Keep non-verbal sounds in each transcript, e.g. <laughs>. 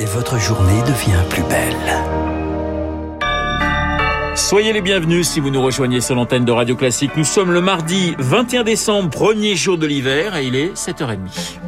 et votre journée devient plus belle. Soyez les bienvenus si vous nous rejoignez sur l'antenne de Radio Classique. Nous sommes le mardi 21 décembre, premier jour de l'hiver et il est 7h30.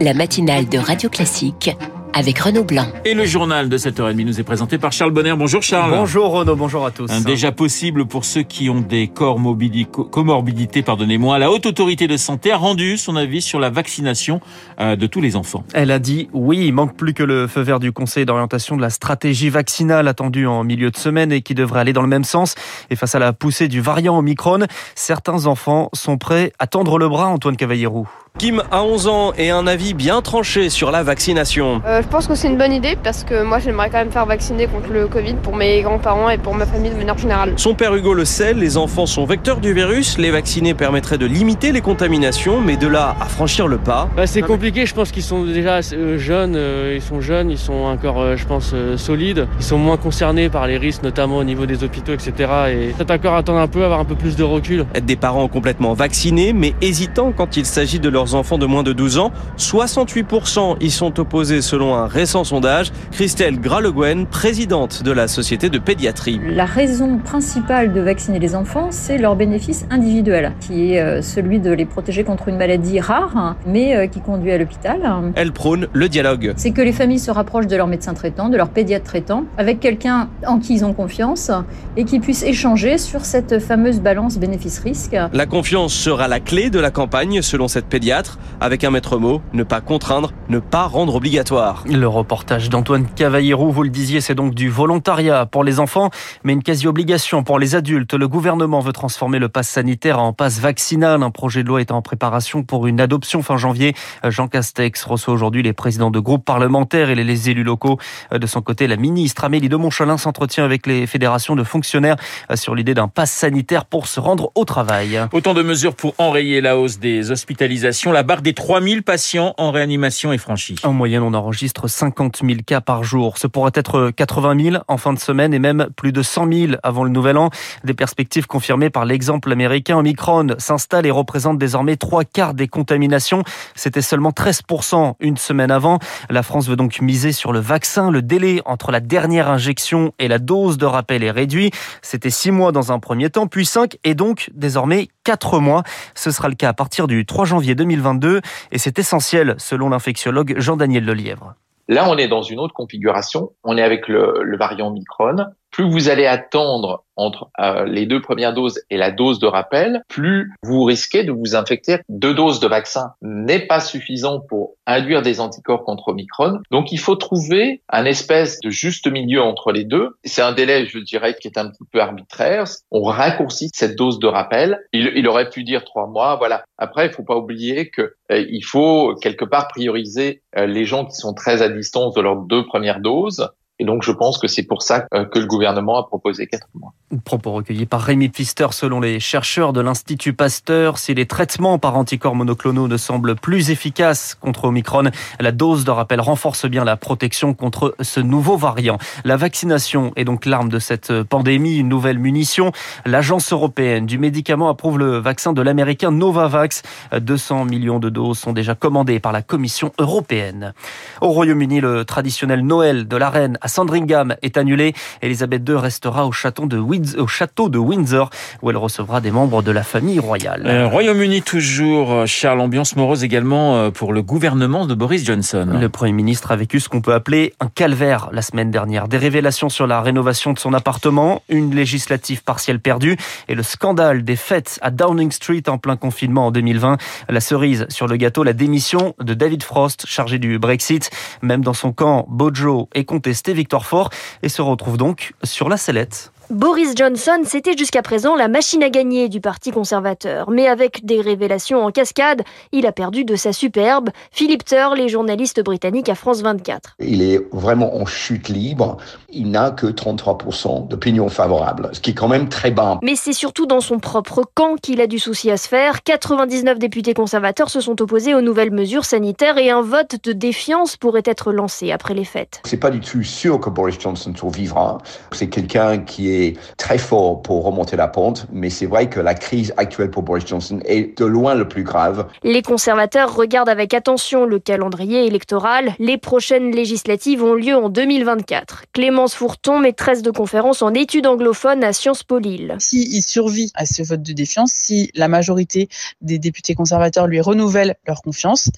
La matinale de Radio Classique avec Renaud Blanc. Et le journal de 7h30 nous est présenté par Charles Bonner. Bonjour Charles. Bonjour Renaud, bonjour à tous. Déjà possible pour ceux qui ont des comorbidités, pardonnez-moi. La Haute Autorité de Santé a rendu son avis sur la vaccination euh, de tous les enfants. Elle a dit oui, il manque plus que le feu vert du Conseil d'orientation de la stratégie vaccinale attendue en milieu de semaine et qui devrait aller dans le même sens. Et face à la poussée du variant Omicron, certains enfants sont prêts à tendre le bras, Antoine Cavallero. Kim a 11 ans et un avis bien tranché sur la vaccination. Euh, je pense que c'est une bonne idée parce que moi j'aimerais quand même faire vacciner contre le Covid pour mes grands-parents et pour ma famille de manière générale. Son père Hugo le sait, les enfants sont vecteurs du virus, les vacciner permettrait de limiter les contaminations, mais de là à franchir le pas. Bah, c'est compliqué, je pense qu'ils sont déjà euh, jeunes, euh, ils sont jeunes, ils sont encore, je pense, solides, ils sont moins concernés par les risques, notamment au niveau des hôpitaux, etc. Et peut-être encore attendre un peu, avoir un peu plus de recul. Être des parents complètement vaccinés, mais hésitants quand il s'agit de leur enfants de moins de 12 ans. 68% y sont opposés selon un récent sondage. Christelle Graleguen, présidente de la Société de pédiatrie. La raison principale de vacciner les enfants, c'est leur bénéfice individuel, qui est euh, celui de les protéger contre une maladie rare, mais euh, qui conduit à l'hôpital. Elle prône le dialogue. C'est que les familles se rapprochent de leur médecin traitant, de leur pédiatre traitant, avec quelqu'un en qui ils ont confiance et qui puissent échanger sur cette fameuse balance bénéfice-risque. La confiance sera la clé de la campagne, selon cette pédiatre avec un maître mot, ne pas contraindre, ne pas rendre obligatoire. Le reportage d'Antoine Cavallero, vous le disiez, c'est donc du volontariat pour les enfants, mais une quasi-obligation pour les adultes. Le gouvernement veut transformer le pass sanitaire en passe vaccinal. Un projet de loi est en préparation pour une adoption fin janvier. Jean Castex reçoit aujourd'hui les présidents de groupes parlementaires et les élus locaux. De son côté, la ministre Amélie de Montchalin s'entretient avec les fédérations de fonctionnaires sur l'idée d'un pass sanitaire pour se rendre au travail. Autant de mesures pour enrayer la hausse des hospitalisations la barre des 3000 patients en réanimation est franchie. En moyenne, on enregistre 50 000 cas par jour. Ce pourrait être 80 000 en fin de semaine et même plus de 100 000 avant le nouvel an. Des perspectives confirmées par l'exemple américain. Omicron s'installe et représente désormais trois quarts des contaminations. C'était seulement 13% une semaine avant. La France veut donc miser sur le vaccin. Le délai entre la dernière injection et la dose de rappel est réduit. C'était six mois dans un premier temps, puis cinq et donc désormais quatre mois. Ce sera le cas à partir du 3 janvier 2020 2022 et c'est essentiel selon l'infectiologue Jean-Daniel Lelièvre. Là, on est dans une autre configuration. On est avec le, le variant Micron plus vous allez attendre entre euh, les deux premières doses et la dose de rappel, plus vous risquez de vous infecter. Deux doses de vaccin n'est pas suffisant pour induire des anticorps contre Omicron. Donc il faut trouver un espèce de juste milieu entre les deux. C'est un délai, je dirais, qui est un petit peu arbitraire. On raccourcit cette dose de rappel. Il, aurait pu dire trois mois. Voilà. Après, il faut pas oublier que euh, il faut quelque part prioriser euh, les gens qui sont très à distance de leurs deux premières doses et donc, je pense que c'est pour ça euh, que le gouvernement a proposé quatre mois. Propos recueillis par Rémi Pfister, selon les chercheurs de l'Institut Pasteur, si les traitements par anticorps monoclonaux ne semblent plus efficaces contre Omicron, la dose de rappel renforce bien la protection contre ce nouveau variant. La vaccination est donc l'arme de cette pandémie, une nouvelle munition. L'Agence européenne du médicament approuve le vaccin de l'américain Novavax. 200 millions de doses sont déjà commandées par la Commission européenne. Au Royaume-Uni, le traditionnel Noël de la reine Sandringham est annulée. Elisabeth II restera au château de, au château de Windsor où elle recevra des membres de la famille royale. Euh, Royaume-Uni toujours, euh, Charles, ambiance morose également euh, pour le gouvernement de Boris Johnson. Le Premier ministre a vécu ce qu'on peut appeler un calvaire la semaine dernière. Des révélations sur la rénovation de son appartement, une législative partielle perdue et le scandale des fêtes à Downing Street en plein confinement en 2020. La cerise sur le gâteau, la démission de David Frost, chargé du Brexit. Même dans son camp, Bojo est contesté Victor Fort et se retrouve donc sur la sellette. Boris Johnson, c'était jusqu'à présent la machine à gagner du Parti conservateur. Mais avec des révélations en cascade, il a perdu de sa superbe. Philippe Turr, les journalistes britanniques à France 24. Il est vraiment en chute libre. Il n'a que 33% d'opinion favorable, ce qui est quand même très bas. Mais c'est surtout dans son propre camp qu'il a du souci à se faire. 99 députés conservateurs se sont opposés aux nouvelles mesures sanitaires et un vote de défiance pourrait être lancé après les fêtes. C'est pas du tout sûr que Boris Johnson survivra. C'est quelqu'un qui est été très fort pour remonter la pente, mais c'est vrai que la crise actuelle pour Boris Johnson est de loin le plus grave. Les conservateurs regardent avec attention le calendrier électoral. Les prochaines législatives ont lieu en 2024. Clémence Fourton, maîtresse de conférence en études anglophones à Sciences Po Lille. S'il survit à ce vote de défiance, si la majorité des députés conservateurs lui renouvellent leur confiance,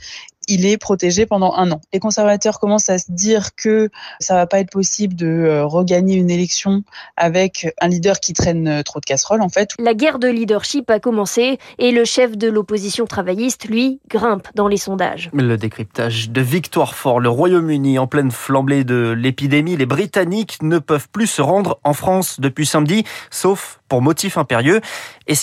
il est protégé pendant un an. Les conservateurs commencent à se dire que ça va pas être possible de euh, regagner une élection avec un leader qui traîne euh, trop de casseroles en fait. La guerre de leadership a commencé et le chef de l'opposition travailliste, lui, grimpe dans les sondages. Le décryptage de Victoire Fort, le Royaume-Uni en pleine flambée de l'épidémie, les Britanniques ne peuvent plus se rendre en France depuis samedi, sauf pour motif impérieux. Et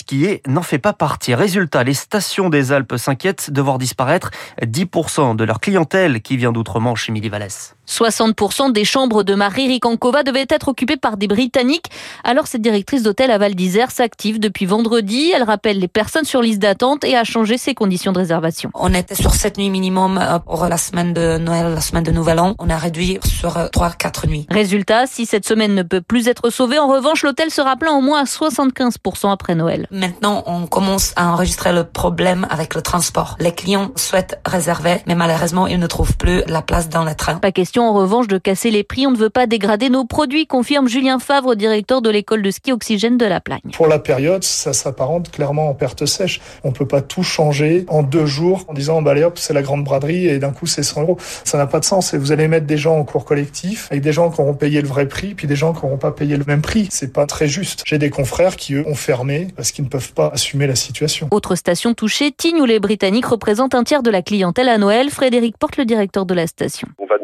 n'en fait pas partie. Résultat, les stations des Alpes s'inquiètent de voir disparaître 10% de leur clientèle qui vient d'outre-Manche, Émilie Vallès. 60% des chambres de Marie Rikankova devaient être occupées par des Britanniques. Alors cette directrice d'hôtel à Val d'Isère s'active depuis vendredi. Elle rappelle les personnes sur liste d'attente et a changé ses conditions de réservation. On était sur 7 nuits minimum euh, pour la semaine de Noël, la semaine de Nouvel An. On a réduit sur 3-4 nuits. Résultat, si cette semaine ne peut plus être sauvée, en revanche, l'hôtel sera plein au moins à 75% après Noël. Maintenant, on commence à enregistrer le problème avec le transport. Les clients souhaitent réserver, mais malheureusement, ils ne trouvent plus la place dans les trains. Pas question en revanche de casser les prix. On ne veut pas dégrader nos produits, confirme Julien Favre, directeur de l'école de ski Oxygène de la Plagne. Pour la période, ça s'apparente clairement en perte sèche. On peut pas tout changer en deux jours en disant, bah allez hop, c'est la grande braderie et d'un coup c'est 100 euros. Ça n'a pas de sens. Et vous allez mettre des gens en cours collectif avec des gens qui auront payé le vrai prix, puis des gens qui n'auront pas payé le même prix. C'est pas très juste. J'ai des confrères qui eux ont fermé parce qu'ils ne peuvent pas assumer la situation. Autre station touchée, Tignes où les Britanniques représentent un tiers de la clientèle à Noël. Frédéric Porte, le directeur de la station. On va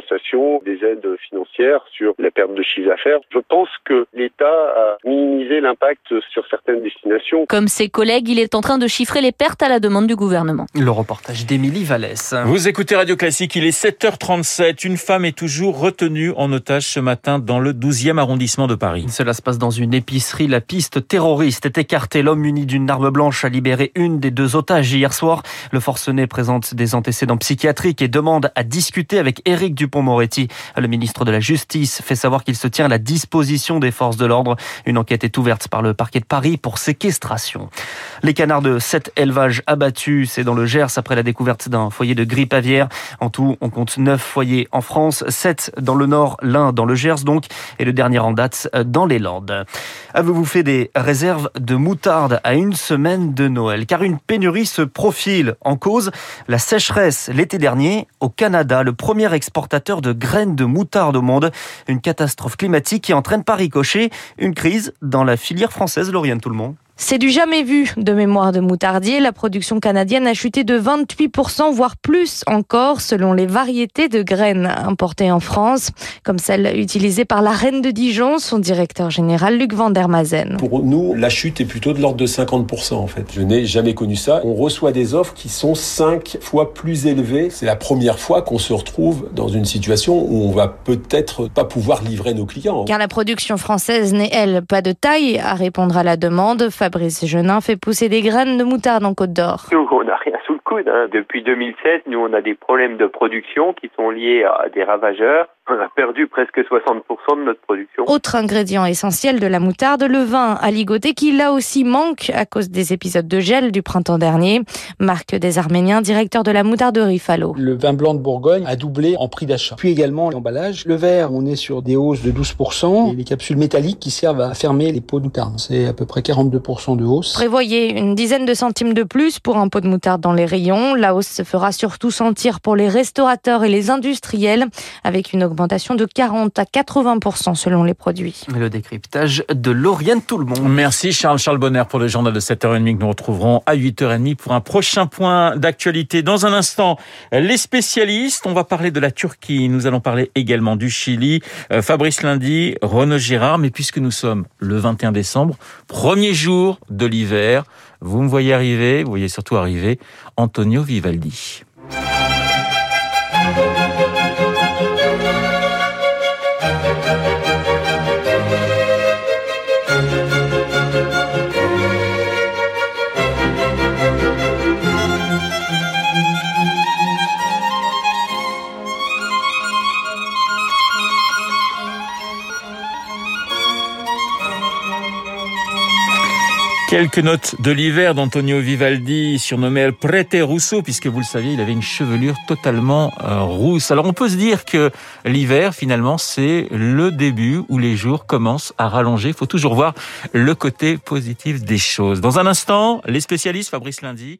demander des aides financières sur la perte de chiffre d'affaires. Je pense que l'État a minimisé l'impact sur certaines destinations. Comme ses collègues, il est en train de chiffrer les pertes à la demande du gouvernement. Le reportage d'Émilie Vallès. Vous écoutez Radio Classique, il est 7h37. Une femme est toujours retenue en otage ce matin dans le 12e arrondissement de Paris. Cela se passe dans une épicerie. La piste terroriste est écartée. L'homme muni d'une arme blanche a libéré une des deux otages hier soir. Le forcené présente des antécédents psychiatriques et demande à discuter avec Éric Dupont-Moretti. Le ministre de la Justice fait savoir qu'il se tient à la disposition des forces de l'ordre. Une enquête est ouverte par le parquet de Paris pour séquestration. Les canards de sept élevages abattus, c'est dans le Gers après la découverte d'un foyer de grippe aviaire. En tout, on compte neuf foyers en France, sept dans le Nord, l'un dans le Gers donc, et le dernier en date dans les Landes. Avez-vous fait des réserves de moutarde à une semaine de Noël? Car une pénurie se profile en cause la sécheresse l'été dernier au Canada, le premier exportateur de graines de moutarde au monde. Une catastrophe climatique qui entraîne par ricochet une crise dans la filière française, Lauriane Tout le monde. C'est du jamais vu de mémoire de moutardier. La production canadienne a chuté de 28%, voire plus encore, selon les variétés de graines importées en France, comme celle utilisée par la reine de Dijon, son directeur général Luc Van der Mazen. Pour nous, la chute est plutôt de l'ordre de 50% en fait. Je n'ai jamais connu ça. On reçoit des offres qui sont 5 fois plus élevées. C'est la première fois qu'on se retrouve dans une situation où on va peut-être pas pouvoir livrer nos clients. Car la production française n'est, elle, pas de taille à répondre à la demande. Fabrice Genin fait pousser des graines de moutarde en Côte d'Or. Coude. Hein. Depuis 2007, nous, on a des problèmes de production qui sont liés à des ravageurs. <laughs> On a perdu presque 60% de notre production. Autre ingrédient essentiel de la moutarde, le vin à ligoter qui là aussi manque à cause des épisodes de gel du printemps dernier. Marc des Arméniens, directeur de la moutarderie Fallot. Le vin blanc de Bourgogne a doublé en prix d'achat. Puis également l'emballage. Le verre, on est sur des hausses de 12% et les capsules métalliques qui servent à fermer les pots de moutarde. C'est à peu près 42% de hausse. Prévoyez une dizaine de centimes de plus pour un pot de moutarde dans les rayons. La hausse se fera surtout sentir pour les restaurateurs et les industriels avec une augmentation de 40 à 80% selon les produits. Le décryptage de Lauriane Tout le monde. Merci Charles. Charles Bonner pour le journal de 7h30 que nous retrouverons à 8h30 pour un prochain point d'actualité. Dans un instant, les spécialistes, on va parler de la Turquie, nous allons parler également du Chili, euh, Fabrice Lundi, Renaud Girard, mais puisque nous sommes le 21 décembre, premier jour de l'hiver, vous me voyez arriver, vous voyez surtout arriver Antonio Vivaldi. Quelques notes de l'hiver d'Antonio Vivaldi, surnommé El Prete Russo, puisque vous le saviez, il avait une chevelure totalement euh, rousse. Alors on peut se dire que l'hiver, finalement, c'est le début où les jours commencent à rallonger. Il faut toujours voir le côté positif des choses. Dans un instant, les spécialistes, Fabrice Lundi.